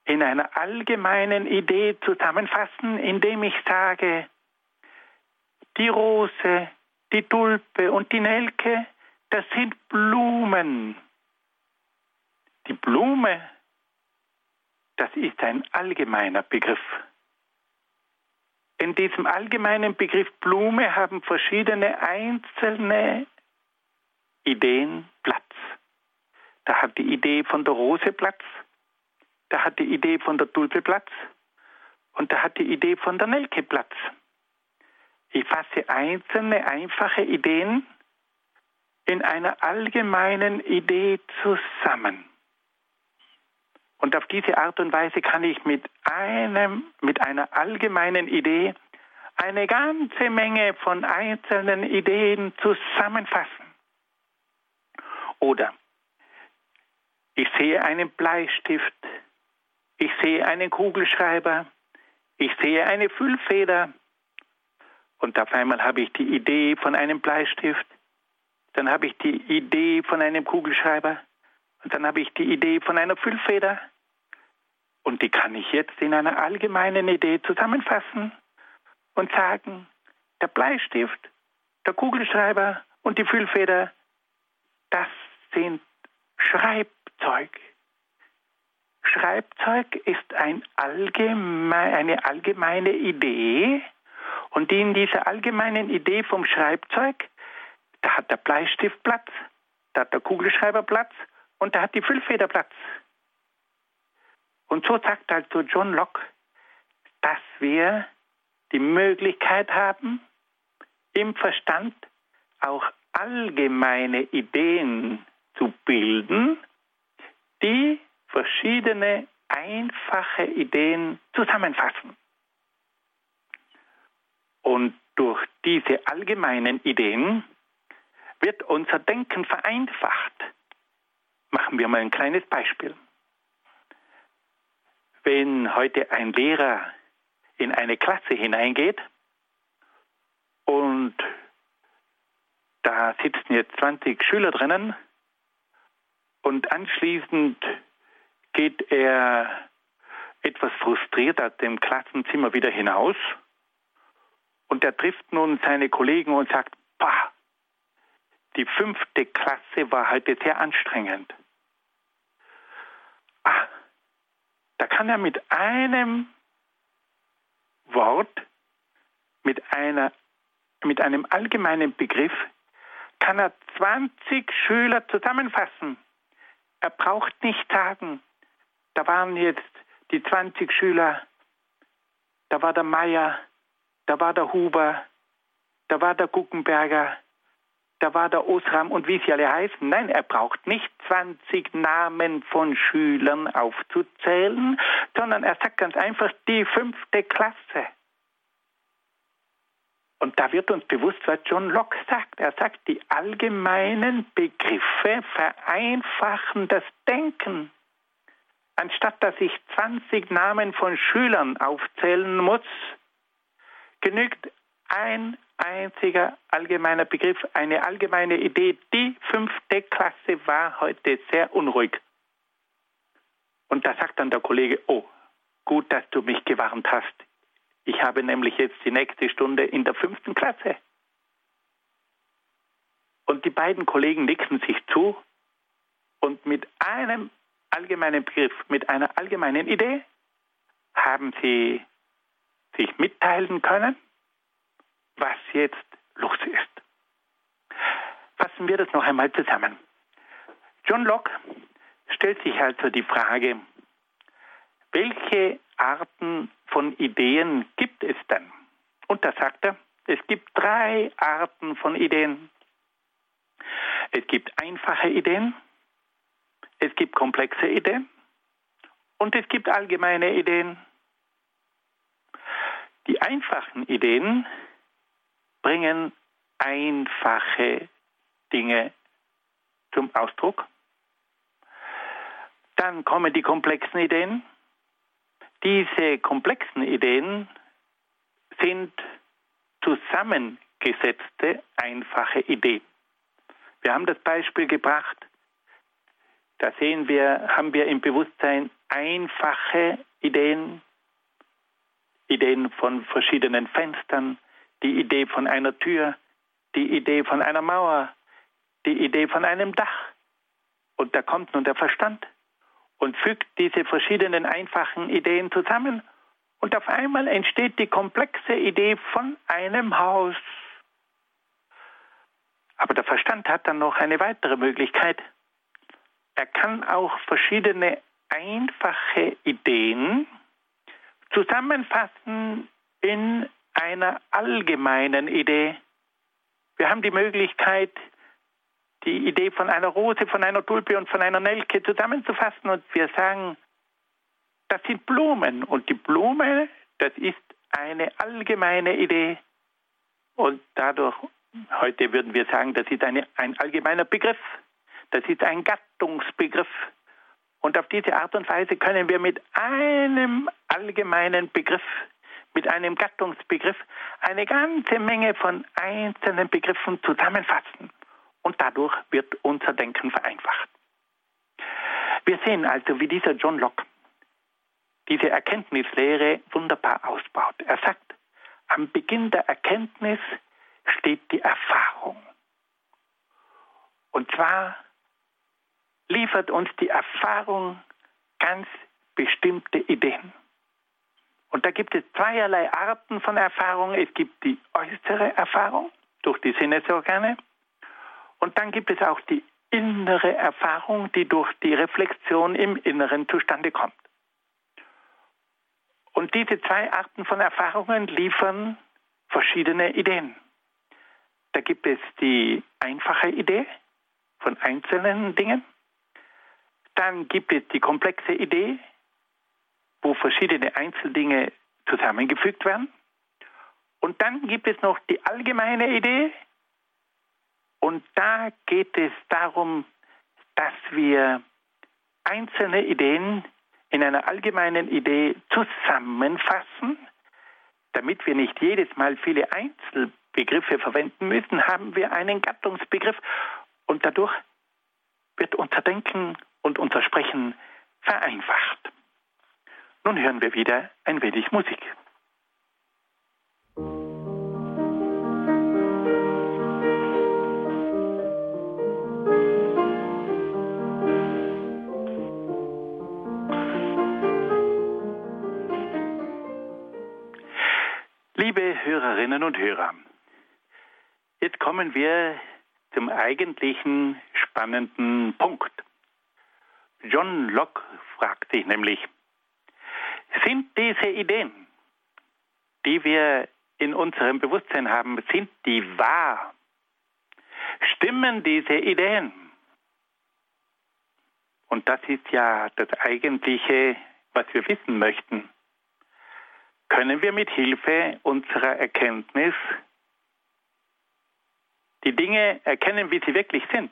in einer allgemeinen Idee zusammenfassen, indem ich sage, die Rose, die Tulpe und die Nelke, das sind Blumen. Die Blume, das ist ein allgemeiner Begriff. In diesem allgemeinen Begriff Blume haben verschiedene einzelne Ideen Platz. Da hat die Idee von der Rose Platz, da hat die Idee von der Tulpe Platz und da hat die Idee von der Nelke Platz. Ich fasse einzelne einfache Ideen in einer allgemeinen Idee zusammen. Und auf diese Art und Weise kann ich mit einem, mit einer allgemeinen Idee eine ganze Menge von einzelnen Ideen zusammenfassen. Oder ich sehe einen Bleistift, ich sehe einen Kugelschreiber, ich sehe eine Füllfeder und auf einmal habe ich die Idee von einem Bleistift, dann habe ich die Idee von einem Kugelschreiber und dann habe ich die Idee von einer Füllfeder. Und die kann ich jetzt in einer allgemeinen Idee zusammenfassen und sagen, der Bleistift, der Kugelschreiber und die Füllfeder, das sind Schreibzeug. Schreibzeug ist ein allgemein, eine allgemeine Idee und in dieser allgemeinen Idee vom Schreibzeug, da hat der Bleistift Platz, da hat der Kugelschreiber Platz und da hat die Füllfeder Platz. Und so sagt also John Locke, dass wir die Möglichkeit haben, im Verstand auch allgemeine Ideen zu bilden, die verschiedene einfache Ideen zusammenfassen. Und durch diese allgemeinen Ideen wird unser Denken vereinfacht. Machen wir mal ein kleines Beispiel. Wenn heute ein Lehrer in eine Klasse hineingeht und da sitzen jetzt 20 Schüler drinnen und anschließend geht er etwas frustriert aus dem Klassenzimmer wieder hinaus und er trifft nun seine Kollegen und sagt, bah, die fünfte Klasse war heute sehr anstrengend. Ah, da kann er mit einem Wort, mit, einer, mit einem allgemeinen Begriff, kann er 20 Schüler zusammenfassen. Er braucht nicht sagen, da waren jetzt die 20 Schüler, da war der Meier, da war der Huber, da war der Guckenberger, da war der Osram. Und wie sie alle heißen. Nein, er braucht nicht 20 Namen von Schülern aufzuzählen, sondern er sagt ganz einfach die fünfte Klasse. Und da wird uns bewusst, was John Locke sagt. Er sagt, die allgemeinen Begriffe vereinfachen das Denken. Anstatt dass ich 20 Namen von Schülern aufzählen muss, genügt ein einziger allgemeiner Begriff, eine allgemeine Idee. Die fünfte Klasse war heute sehr unruhig. Und da sagt dann der Kollege, oh, gut, dass du mich gewarnt hast. Ich habe nämlich jetzt die nächste Stunde in der fünften Klasse. Und die beiden Kollegen nicken sich zu und mit einem allgemeinen Begriff, mit einer allgemeinen Idee haben sie sich mitteilen können, was jetzt los ist. Fassen wir das noch einmal zusammen. John Locke stellt sich also die Frage, welche Arten von Ideen gibt es denn? Und da sagt er, es gibt drei Arten von Ideen. Es gibt einfache Ideen, es gibt komplexe Ideen und es gibt allgemeine Ideen. Die einfachen Ideen bringen einfache Dinge zum Ausdruck. Dann kommen die komplexen Ideen. Diese komplexen Ideen sind zusammengesetzte, einfache Ideen. Wir haben das Beispiel gebracht. Da sehen wir, haben wir im Bewusstsein einfache Ideen, Ideen von verschiedenen Fenstern, die Idee von einer Tür, die Idee von einer Mauer, die Idee von einem Dach. Und da kommt nun der Verstand und fügt diese verschiedenen einfachen Ideen zusammen und auf einmal entsteht die komplexe Idee von einem Haus. Aber der Verstand hat dann noch eine weitere Möglichkeit. Er kann auch verschiedene einfache Ideen zusammenfassen in einer allgemeinen Idee. Wir haben die Möglichkeit, die Idee von einer Rose, von einer Tulpe und von einer Nelke zusammenzufassen und wir sagen, das sind Blumen und die Blume, das ist eine allgemeine Idee und dadurch, heute würden wir sagen, das ist eine, ein allgemeiner Begriff, das ist ein Gattungsbegriff und auf diese Art und Weise können wir mit einem allgemeinen Begriff, mit einem Gattungsbegriff, eine ganze Menge von einzelnen Begriffen zusammenfassen. Und dadurch wird unser Denken vereinfacht. Wir sehen also, wie dieser John Locke diese Erkenntnislehre wunderbar ausbaut. Er sagt, am Beginn der Erkenntnis steht die Erfahrung. Und zwar liefert uns die Erfahrung ganz bestimmte Ideen. Und da gibt es zweierlei Arten von Erfahrung. Es gibt die äußere Erfahrung durch die Sinnesorgane und dann gibt es auch die innere Erfahrung, die durch die Reflexion im Inneren zustande kommt. Und diese zwei Arten von Erfahrungen liefern verschiedene Ideen. Da gibt es die einfache Idee von einzelnen Dingen dann gibt es die komplexe Idee, wo verschiedene Einzeldinge zusammengefügt werden. Und dann gibt es noch die allgemeine Idee. Und da geht es darum, dass wir einzelne Ideen in einer allgemeinen Idee zusammenfassen. Damit wir nicht jedes Mal viele Einzelbegriffe verwenden müssen, haben wir einen Gattungsbegriff. Und dadurch wird unser Denken und unser Sprechen vereinfacht. Nun hören wir wieder ein wenig Musik. Hörerinnen und Hörer, jetzt kommen wir zum eigentlichen spannenden Punkt. John Locke fragt sich nämlich, sind diese Ideen, die wir in unserem Bewusstsein haben, sind die wahr? Stimmen diese Ideen? Und das ist ja das Eigentliche, was wir wissen möchten. Können wir mit Hilfe unserer Erkenntnis die Dinge erkennen, wie sie wirklich sind?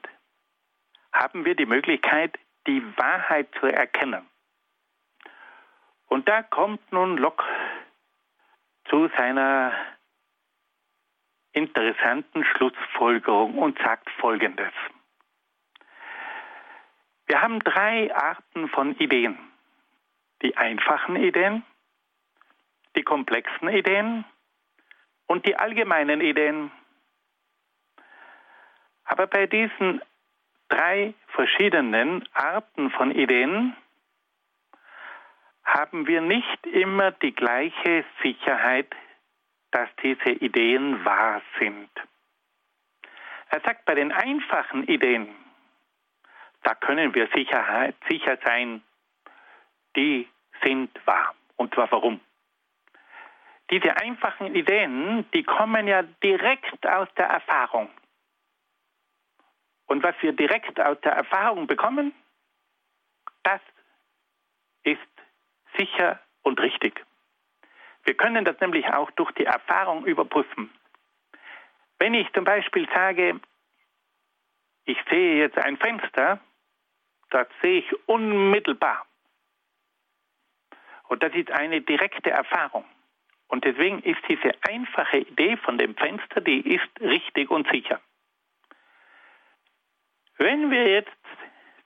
Haben wir die Möglichkeit, die Wahrheit zu erkennen. Und da kommt nun Locke zu seiner interessanten Schlussfolgerung und sagt Folgendes. Wir haben drei Arten von Ideen. Die einfachen Ideen, die komplexen Ideen und die allgemeinen Ideen. Aber bei diesen drei verschiedenen Arten von Ideen haben wir nicht immer die gleiche Sicherheit, dass diese Ideen wahr sind. Er sagt, bei den einfachen Ideen, da können wir Sicherheit, sicher sein, die sind wahr. Und zwar warum? Diese einfachen Ideen, die kommen ja direkt aus der Erfahrung. Und was wir direkt aus der Erfahrung bekommen, das ist sicher und richtig. Wir können das nämlich auch durch die Erfahrung überprüfen. Wenn ich zum Beispiel sage, ich sehe jetzt ein Fenster, das sehe ich unmittelbar. Und das ist eine direkte Erfahrung. Und deswegen ist diese einfache Idee von dem Fenster, die ist richtig und sicher. Wenn wir jetzt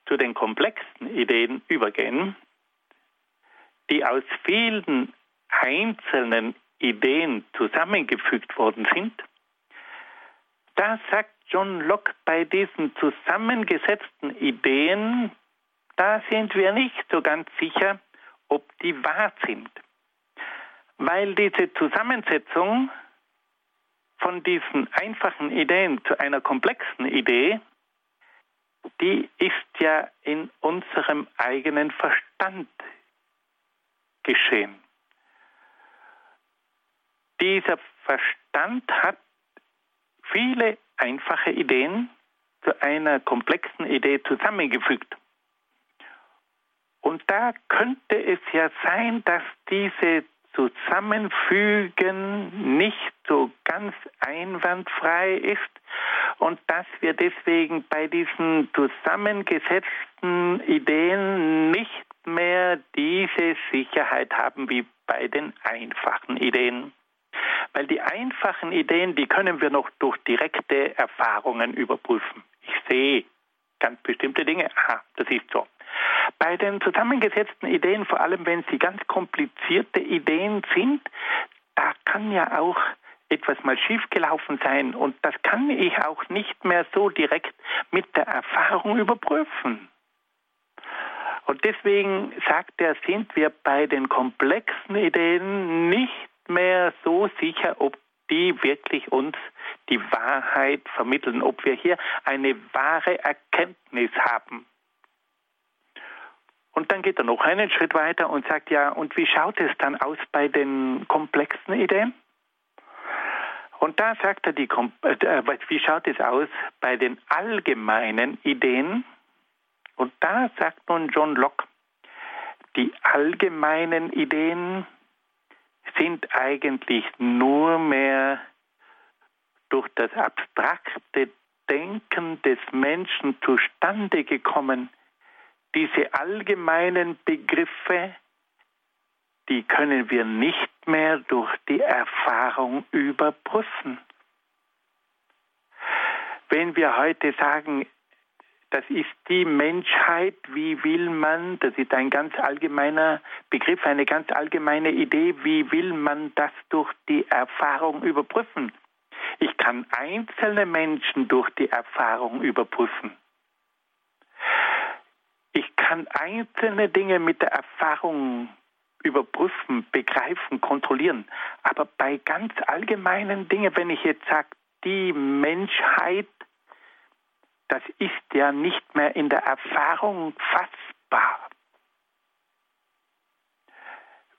zu den komplexen Ideen übergehen, die aus vielen einzelnen Ideen zusammengefügt worden sind, da sagt John Locke bei diesen zusammengesetzten Ideen, da sind wir nicht so ganz sicher, ob die wahr sind. Weil diese Zusammensetzung von diesen einfachen Ideen zu einer komplexen Idee, die ist ja in unserem eigenen Verstand geschehen. Dieser Verstand hat viele einfache Ideen zu einer komplexen Idee zusammengefügt. Und da könnte es ja sein, dass diese Zusammenfügen nicht so ganz einwandfrei ist und dass wir deswegen bei diesen zusammengesetzten Ideen nicht mehr diese Sicherheit haben wie bei den einfachen Ideen. Weil die einfachen Ideen, die können wir noch durch direkte Erfahrungen überprüfen. Ich sehe ganz bestimmte Dinge. Aha, das ist so. Bei den zusammengesetzten Ideen, vor allem wenn sie ganz komplizierte Ideen sind, da kann ja auch etwas mal schiefgelaufen sein und das kann ich auch nicht mehr so direkt mit der Erfahrung überprüfen. Und deswegen sagt er, sind wir bei den komplexen Ideen nicht mehr so sicher, ob die wirklich uns die Wahrheit vermitteln, ob wir hier eine wahre Erkenntnis haben. Und dann geht er noch einen Schritt weiter und sagt, ja, und wie schaut es dann aus bei den komplexen Ideen? Und da sagt er, die, äh, wie schaut es aus bei den allgemeinen Ideen? Und da sagt nun John Locke, die allgemeinen Ideen sind eigentlich nur mehr durch das abstrakte Denken des Menschen zustande gekommen, diese allgemeinen Begriffe, die können wir nicht mehr durch die Erfahrung überprüfen. Wenn wir heute sagen, das ist die Menschheit, wie will man, das ist ein ganz allgemeiner Begriff, eine ganz allgemeine Idee, wie will man das durch die Erfahrung überprüfen? Ich kann einzelne Menschen durch die Erfahrung überprüfen. Ich kann einzelne Dinge mit der Erfahrung überprüfen, begreifen, kontrollieren. Aber bei ganz allgemeinen Dingen, wenn ich jetzt sage, die Menschheit, das ist ja nicht mehr in der Erfahrung fassbar.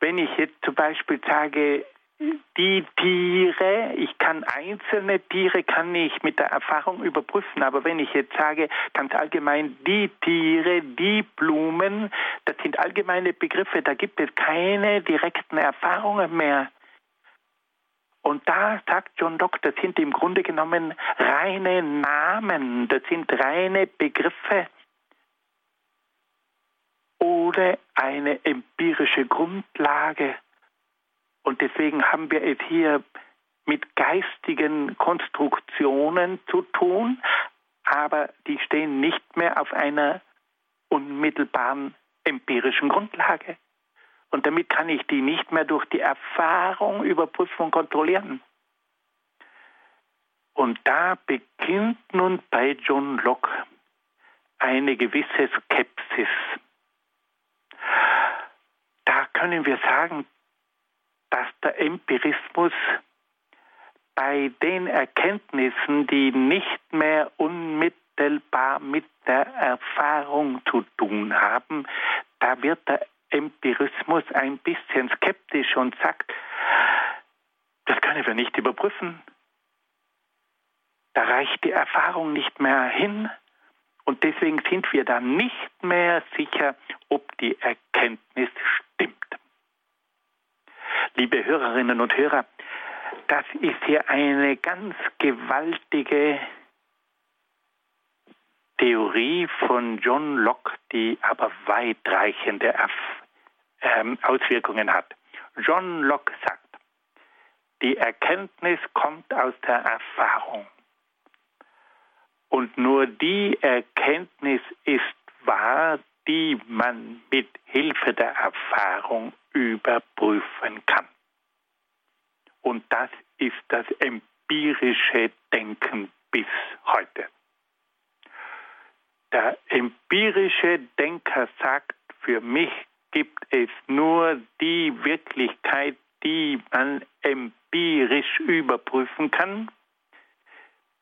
Wenn ich jetzt zum Beispiel sage, die Tiere, ich kann einzelne Tiere kann ich mit der Erfahrung überprüfen, aber wenn ich jetzt sage, ganz allgemein die Tiere, die Blumen, das sind allgemeine Begriffe, da gibt es keine direkten Erfahrungen mehr. Und da sagt John Locke, das sind im Grunde genommen reine Namen, das sind reine Begriffe ohne eine empirische Grundlage. Und deswegen haben wir es hier mit geistigen Konstruktionen zu tun, aber die stehen nicht mehr auf einer unmittelbaren empirischen Grundlage. Und damit kann ich die nicht mehr durch die Erfahrung überprüfen und kontrollieren. Und da beginnt nun bei John Locke eine gewisse Skepsis. Da können wir sagen, dass der Empirismus bei den Erkenntnissen, die nicht mehr unmittelbar mit der Erfahrung zu tun haben, da wird der Empirismus ein bisschen skeptisch und sagt, das können wir nicht überprüfen. Da reicht die Erfahrung nicht mehr hin und deswegen sind wir da nicht mehr sicher, ob die Erkenntnis stimmt liebe Hörerinnen und Hörer, das ist hier eine ganz gewaltige Theorie von John Locke, die aber weitreichende ähm, Auswirkungen hat. John Locke sagt, die Erkenntnis kommt aus der Erfahrung. Und nur die Erkenntnis ist wahr, die man mit Hilfe der Erfahrung überprüfen kann. Und das ist das empirische Denken bis heute. Der empirische Denker sagt, für mich gibt es nur die Wirklichkeit, die man empirisch überprüfen kann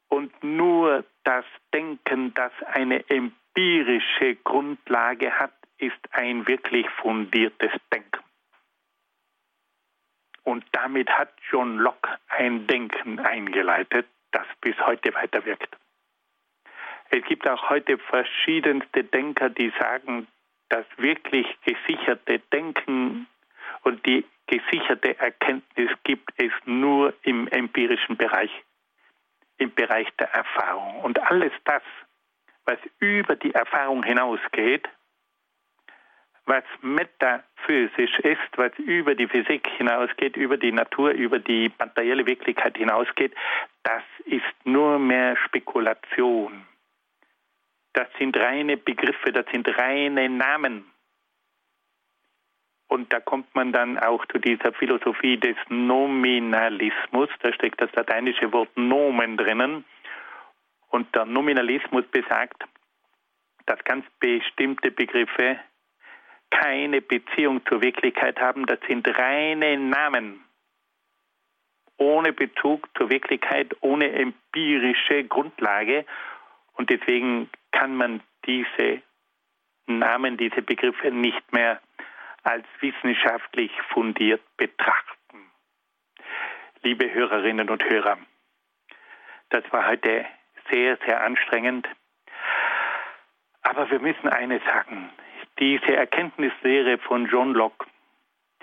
und nur das Denken, das eine empirische Grundlage hat, ist ein wirklich fundiertes Denken. Und damit hat John Locke ein Denken eingeleitet, das bis heute weiterwirkt. Es gibt auch heute verschiedenste Denker, die sagen, das wirklich gesicherte Denken und die gesicherte Erkenntnis gibt es nur im empirischen Bereich, im Bereich der Erfahrung. Und alles das, was über die Erfahrung hinausgeht, was metaphysisch ist, was über die Physik hinausgeht, über die Natur, über die materielle Wirklichkeit hinausgeht, das ist nur mehr Spekulation. Das sind reine Begriffe, das sind reine Namen. Und da kommt man dann auch zu dieser Philosophie des Nominalismus. Da steckt das lateinische Wort Nomen drinnen. Und der Nominalismus besagt, dass ganz bestimmte Begriffe keine Beziehung zur Wirklichkeit haben. Das sind reine Namen. Ohne Bezug zur Wirklichkeit, ohne empirische Grundlage. Und deswegen kann man diese Namen, diese Begriffe nicht mehr als wissenschaftlich fundiert betrachten. Liebe Hörerinnen und Hörer, das war heute sehr, sehr anstrengend. Aber wir müssen eines sagen. Diese Erkenntnislehre von John Locke,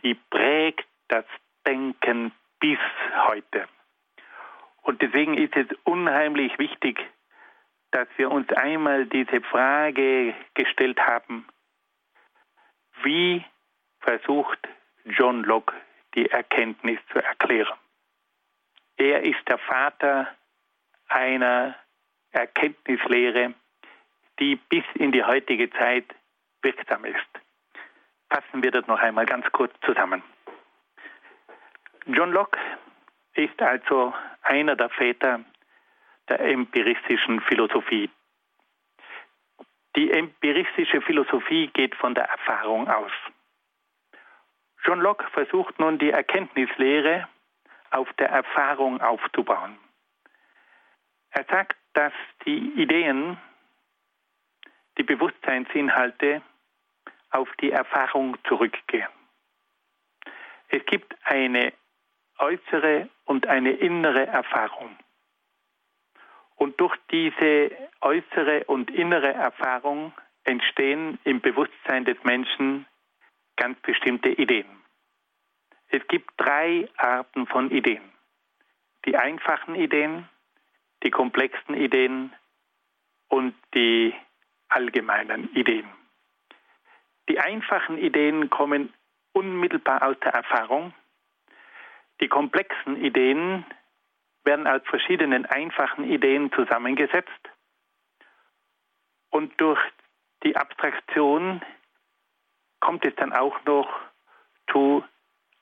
die prägt das Denken bis heute. Und deswegen ist es unheimlich wichtig, dass wir uns einmal diese Frage gestellt haben, wie versucht John Locke die Erkenntnis zu erklären. Er ist der Vater einer Erkenntnislehre, die bis in die heutige Zeit wirksam ist. Fassen wir das noch einmal ganz kurz zusammen. John Locke ist also einer der Väter der empiristischen Philosophie. Die empiristische Philosophie geht von der Erfahrung aus. John Locke versucht nun die Erkenntnislehre auf der Erfahrung aufzubauen. Er sagt, dass die Ideen, die Bewusstseinsinhalte auf die Erfahrung zurückgehen. Es gibt eine äußere und eine innere Erfahrung. Und durch diese äußere und innere Erfahrung entstehen im Bewusstsein des Menschen ganz bestimmte Ideen. Es gibt drei Arten von Ideen. Die einfachen Ideen, die komplexen Ideen und die allgemeinen Ideen. Die einfachen Ideen kommen unmittelbar aus der Erfahrung. Die komplexen Ideen werden aus verschiedenen einfachen Ideen zusammengesetzt und durch die Abstraktion kommt es dann auch noch zu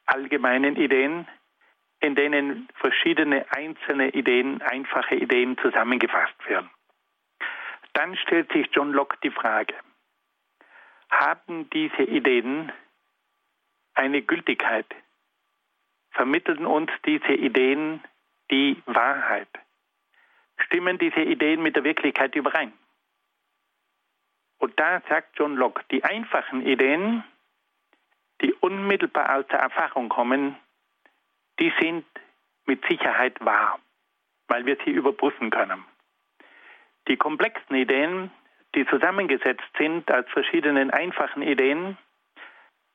allgemeinen Ideen, in denen verschiedene einzelne Ideen, einfache Ideen zusammengefasst werden. Dann stellt sich John Locke die Frage, haben diese Ideen eine Gültigkeit? Vermitteln uns diese Ideen die Wahrheit? Stimmen diese Ideen mit der Wirklichkeit überein? Und da sagt John Locke, die einfachen Ideen, die unmittelbar aus der Erfahrung kommen, die sind mit Sicherheit wahr, weil wir sie überprüfen können. Die komplexen Ideen, die zusammengesetzt sind aus verschiedenen einfachen Ideen,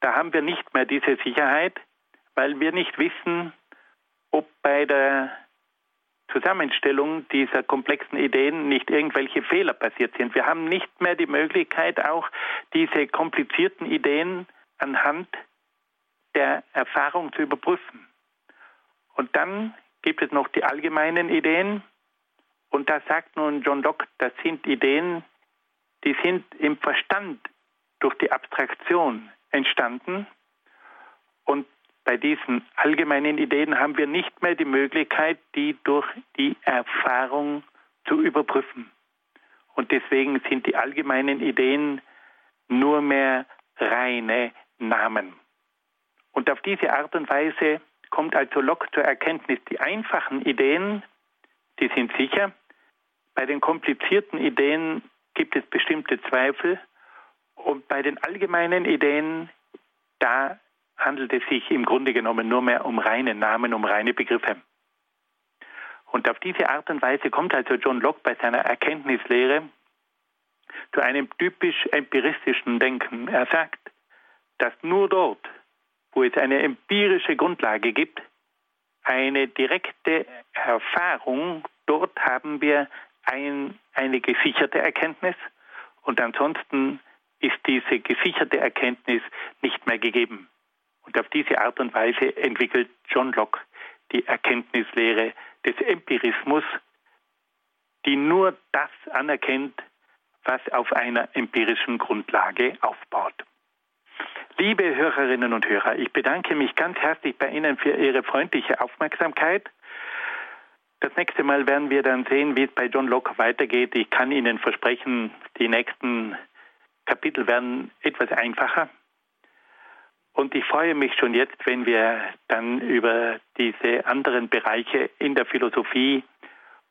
da haben wir nicht mehr diese Sicherheit, weil wir nicht wissen, ob bei der Zusammenstellung dieser komplexen Ideen nicht irgendwelche Fehler passiert sind. Wir haben nicht mehr die Möglichkeit, auch diese komplizierten Ideen anhand der Erfahrung zu überprüfen. Und dann gibt es noch die allgemeinen Ideen. Und da sagt nun John Locke, das sind Ideen, die sind im Verstand durch die Abstraktion entstanden. Und bei diesen allgemeinen Ideen haben wir nicht mehr die Möglichkeit, die durch die Erfahrung zu überprüfen. Und deswegen sind die allgemeinen Ideen nur mehr reine Namen. Und auf diese Art und Weise kommt also Locke zur Erkenntnis, die einfachen Ideen, die sind sicher. Bei den komplizierten Ideen gibt es bestimmte Zweifel. Und bei den allgemeinen Ideen, da handelt es sich im Grunde genommen nur mehr um reine Namen, um reine Begriffe. Und auf diese Art und Weise kommt also John Locke bei seiner Erkenntnislehre zu einem typisch empiristischen Denken. Er sagt, dass nur dort, wo es eine empirische Grundlage gibt, eine direkte Erfahrung, dort haben wir ein, eine gesicherte Erkenntnis und ansonsten ist diese gesicherte Erkenntnis nicht mehr gegeben. Und auf diese Art und Weise entwickelt John Locke die Erkenntnislehre des Empirismus, die nur das anerkennt, was auf einer empirischen Grundlage aufbaut. Liebe Hörerinnen und Hörer, ich bedanke mich ganz herzlich bei Ihnen für Ihre freundliche Aufmerksamkeit. Das nächste Mal werden wir dann sehen, wie es bei John Locke weitergeht. Ich kann Ihnen versprechen, die nächsten Kapitel werden etwas einfacher. Und ich freue mich schon jetzt, wenn wir dann über diese anderen Bereiche in der Philosophie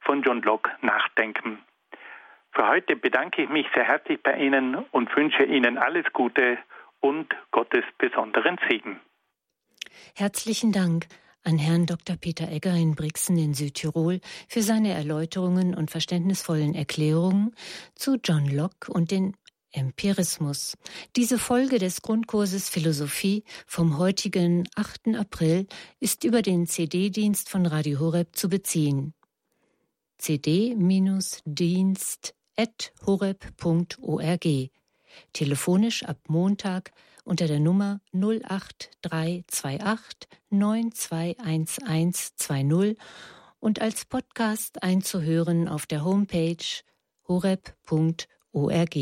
von John Locke nachdenken. Für heute bedanke ich mich sehr herzlich bei Ihnen und wünsche Ihnen alles Gute und Gottes besonderen Segen. Herzlichen Dank an Herrn Dr. Peter Egger in Brixen in Südtirol für seine Erläuterungen und verständnisvollen Erklärungen zu John Locke und den Empirismus. Diese Folge des Grundkurses Philosophie vom heutigen 8. April ist über den CD-Dienst von Radio Horeb zu beziehen. cd-dienst.horeb.org Telefonisch ab Montag unter der Nummer 08328 921120 und als Podcast einzuhören auf der Homepage horeb.org.